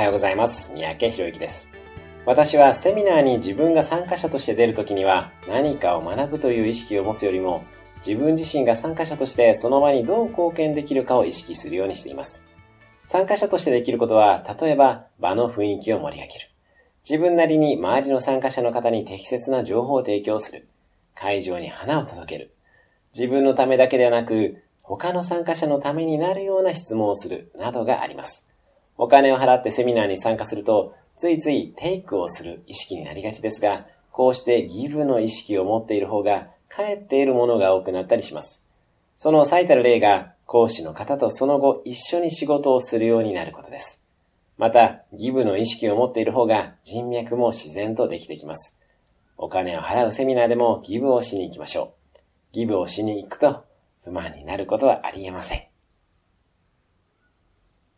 はようございます。三宅博之です。私はセミナーに自分が参加者として出るときには何かを学ぶという意識を持つよりも自分自身が参加者としてその場にどう貢献できるかを意識するようにしています。参加者としてできることは、例えば場の雰囲気を盛り上げる。自分なりに周りの参加者の方に適切な情報を提供する。会場に花を届ける。自分のためだけではなく、他の参加者のためになるような質問をする、などがあります。お金を払ってセミナーに参加すると、ついついテイクをする意識になりがちですが、こうしてギブの意識を持っている方が、返っているものが多くなったりします。その最たる例が、講師の方とその後一緒に仕事をするようになることです。また、ギブの意識を持っている方が人脈も自然とできてきます。お金を払うセミナーでもギブをしに行きましょう。ギブをしに行くと不満になることはありえません。